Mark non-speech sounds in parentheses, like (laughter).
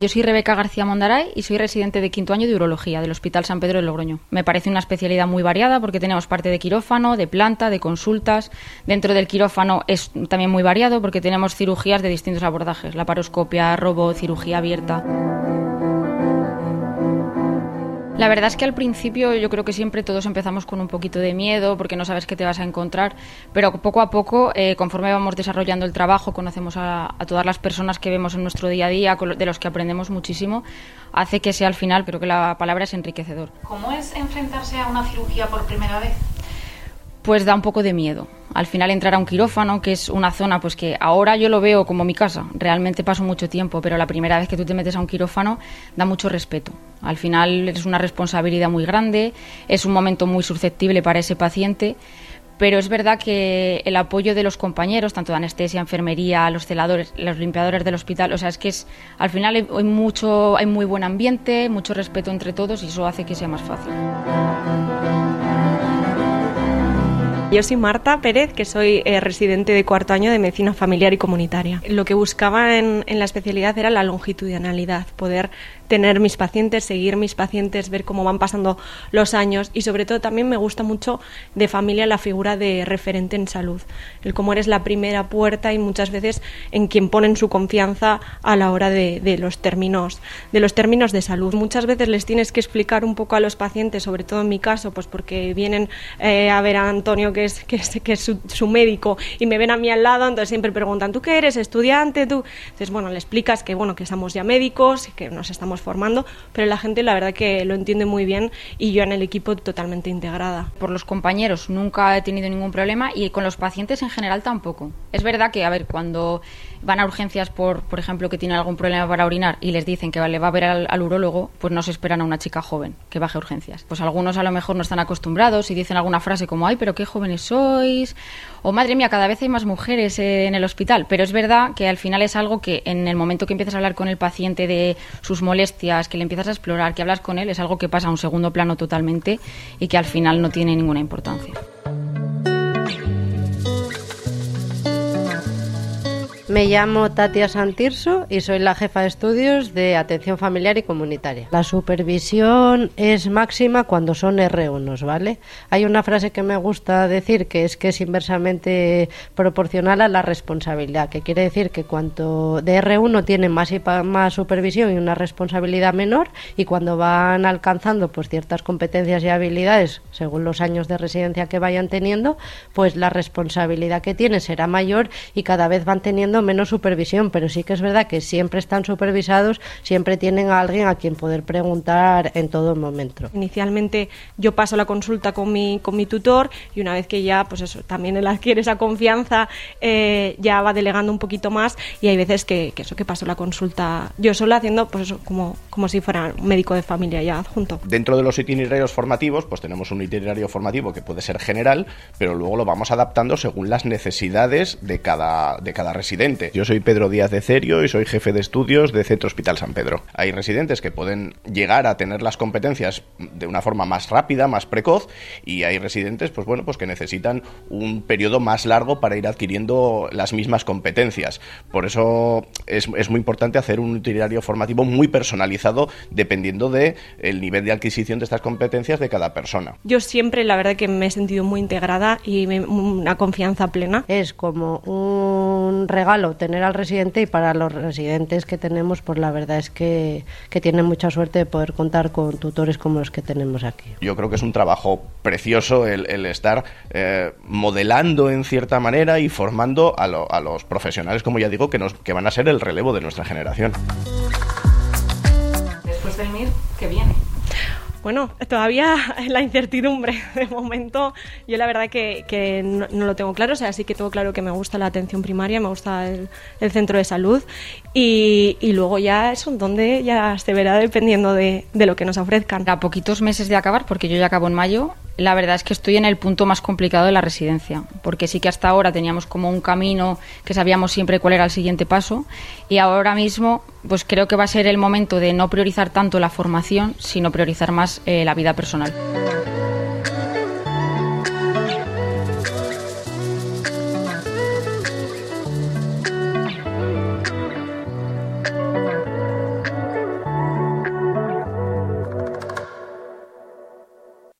Yo soy Rebeca García Mondaray y soy residente de quinto año de urología del Hospital San Pedro de Logroño. Me parece una especialidad muy variada porque tenemos parte de quirófano, de planta, de consultas. Dentro del quirófano es también muy variado porque tenemos cirugías de distintos abordajes, laparoscopia, robo, cirugía abierta. La verdad es que al principio yo creo que siempre todos empezamos con un poquito de miedo porque no sabes qué te vas a encontrar, pero poco a poco, eh, conforme vamos desarrollando el trabajo, conocemos a, todas las personas que vemos en nuestro día a día, de los que aprendemos muchísimo, hace que sea al final, creo que la palabra es enriquecedor. ¿Cómo es enfrentarse a una cirugía por primera vez? Pues da un poco de miedo. Al final entrar a un quirófano, que es una zona pues que ahora yo lo veo como mi casa, realmente paso mucho tiempo, pero la primera vez que tú te metes a un quirófano da mucho respeto. Al final es una responsabilidad muy grande, es un momento muy susceptible para ese paciente, pero es verdad que el apoyo de los compañeros, tanto de anestesia, enfermería, los celadores, los limpiadores del hospital, o sea, es que es al final hay mucho hay muy buen ambiente, mucho respeto entre todos y eso hace que sea más fácil. Yo soy Marta Pérez, que soy eh, residente de cuarto año de medicina familiar y comunitaria. Lo que buscaba en, en, la especialidad era la longitudinalidad, poder tener mis pacientes, seguir mis pacientes, ver cómo van pasando los años y sobre todo también me gusta mucho de familia la figura de referente en salud, el cómo eres la primera puerta y muchas veces en quien ponen su confianza a la hora de, de los términos de los términos de salud. Muchas veces les tienes que explicar un poco a los pacientes, sobre todo en mi caso, pues porque vienen eh, a ver a Antonio que es, que es, que es su, médico y me ven a mí al lado, entonces siempre preguntan, ¿tú qué eres? ¿Estudiante? ¿Tú? Entonces, bueno, le explicas que, bueno, que estamos ya médicos, que nos estamos formando, pero la gente la verdad que lo entiende muy bien y yo en el equipo totalmente integrada. Por los compañeros nunca he tenido ningún problema y con los pacientes en general tampoco. Es verdad que, a ver, cuando van a urgencias por, por ejemplo, que tienen algún problema para orinar y les dicen que le va a ver al, al urólogo, pues no se esperan a una chica joven que baje a urgencias. Pues algunos a lo mejor no están acostumbrados y dicen alguna frase como, ay, pero qué jóvenes sois, o madre mía, cada vez hay más mujeres en el hospital. Pero es verdad que al final es algo que en el momento que empiezas a hablar con el paciente de sus molestias, que le empiezas a explorar, que hablas con él, es algo que pasa a un segundo plano totalmente y que al final no tiene ninguna importancia. Me llamo Tatia Santirso y soy la jefa de estudios de atención familiar y comunitaria. La supervisión es máxima cuando son R1, ¿vale? Hay una frase que me gusta decir que es que es inversamente proporcional a la responsabilidad, que quiere decir que cuanto de R1 tienen más y más supervisión y una responsabilidad menor y cuando van alcanzando pues ciertas competencias y habilidades según los años de residencia que vayan teniendo, pues la responsabilidad que tienen será mayor y cada vez van teniendo menos supervisión, pero sí que es verdad que siempre están supervisados, siempre tienen a alguien a quien poder preguntar en todo momento. Inicialmente yo paso la consulta con mi, con mi tutor y una vez que ya, pues eso, también él adquiere esa confianza, eh, ya va delegando un poquito más y hay veces que, que, eso, que paso la consulta yo sola haciendo, pues eso, como, como si fuera un médico de familia ya adjunto. Dentro de los itinerarios formativos, pues tenemos un itinerario formativo que puede ser general, pero luego lo vamos adaptando según las necesidades de cada, de cada residente yo soy Pedro Díaz de Cerio y soy jefe de estudios de Centro Hospital San Pedro. Hay residentes que pueden llegar a tener las competencias de una forma más rápida, más precoz, y hay residentes, pues bueno, pues que necesitan un periodo más largo para ir adquiriendo las mismas competencias. Por eso es, es muy importante hacer un itinerario formativo muy personalizado dependiendo de el nivel de adquisición de estas competencias de cada persona. Yo siempre, la verdad, que me he sentido muy integrada y una confianza plena. Es como un regalo tener al residente y para los residentes que tenemos, pues la verdad es que, que tienen mucha suerte de poder contar con tutores como los que tenemos aquí. Yo creo que es un trabajo precioso el, estar eh, modelando en cierta manera y formando a, a los profesionales, como ya digo, que, nos, que van a ser el relevo de nuestra generación. Después del MIR, ¿qué viene? Bueno, todavía (laughs) la incertidumbre. (laughs) De momento, yo la verdad que, no, lo tengo claro. O sea, sí que tengo claro que me gusta la atención primaria, me gusta el, centro de salud. Y, y, luego ya es un donde ya se verá dependiendo de, de lo que nos ofrezcan. A poquitos meses de acabar, porque yo ya acabo en mayo, la verdad es que estoy en el punto más complicado de la residencia, porque sí que hasta ahora teníamos como un camino que sabíamos siempre cuál era el siguiente paso y ahora mismo pues creo que va a ser el momento de no priorizar tanto la formación, sino priorizar más eh, la vida personal.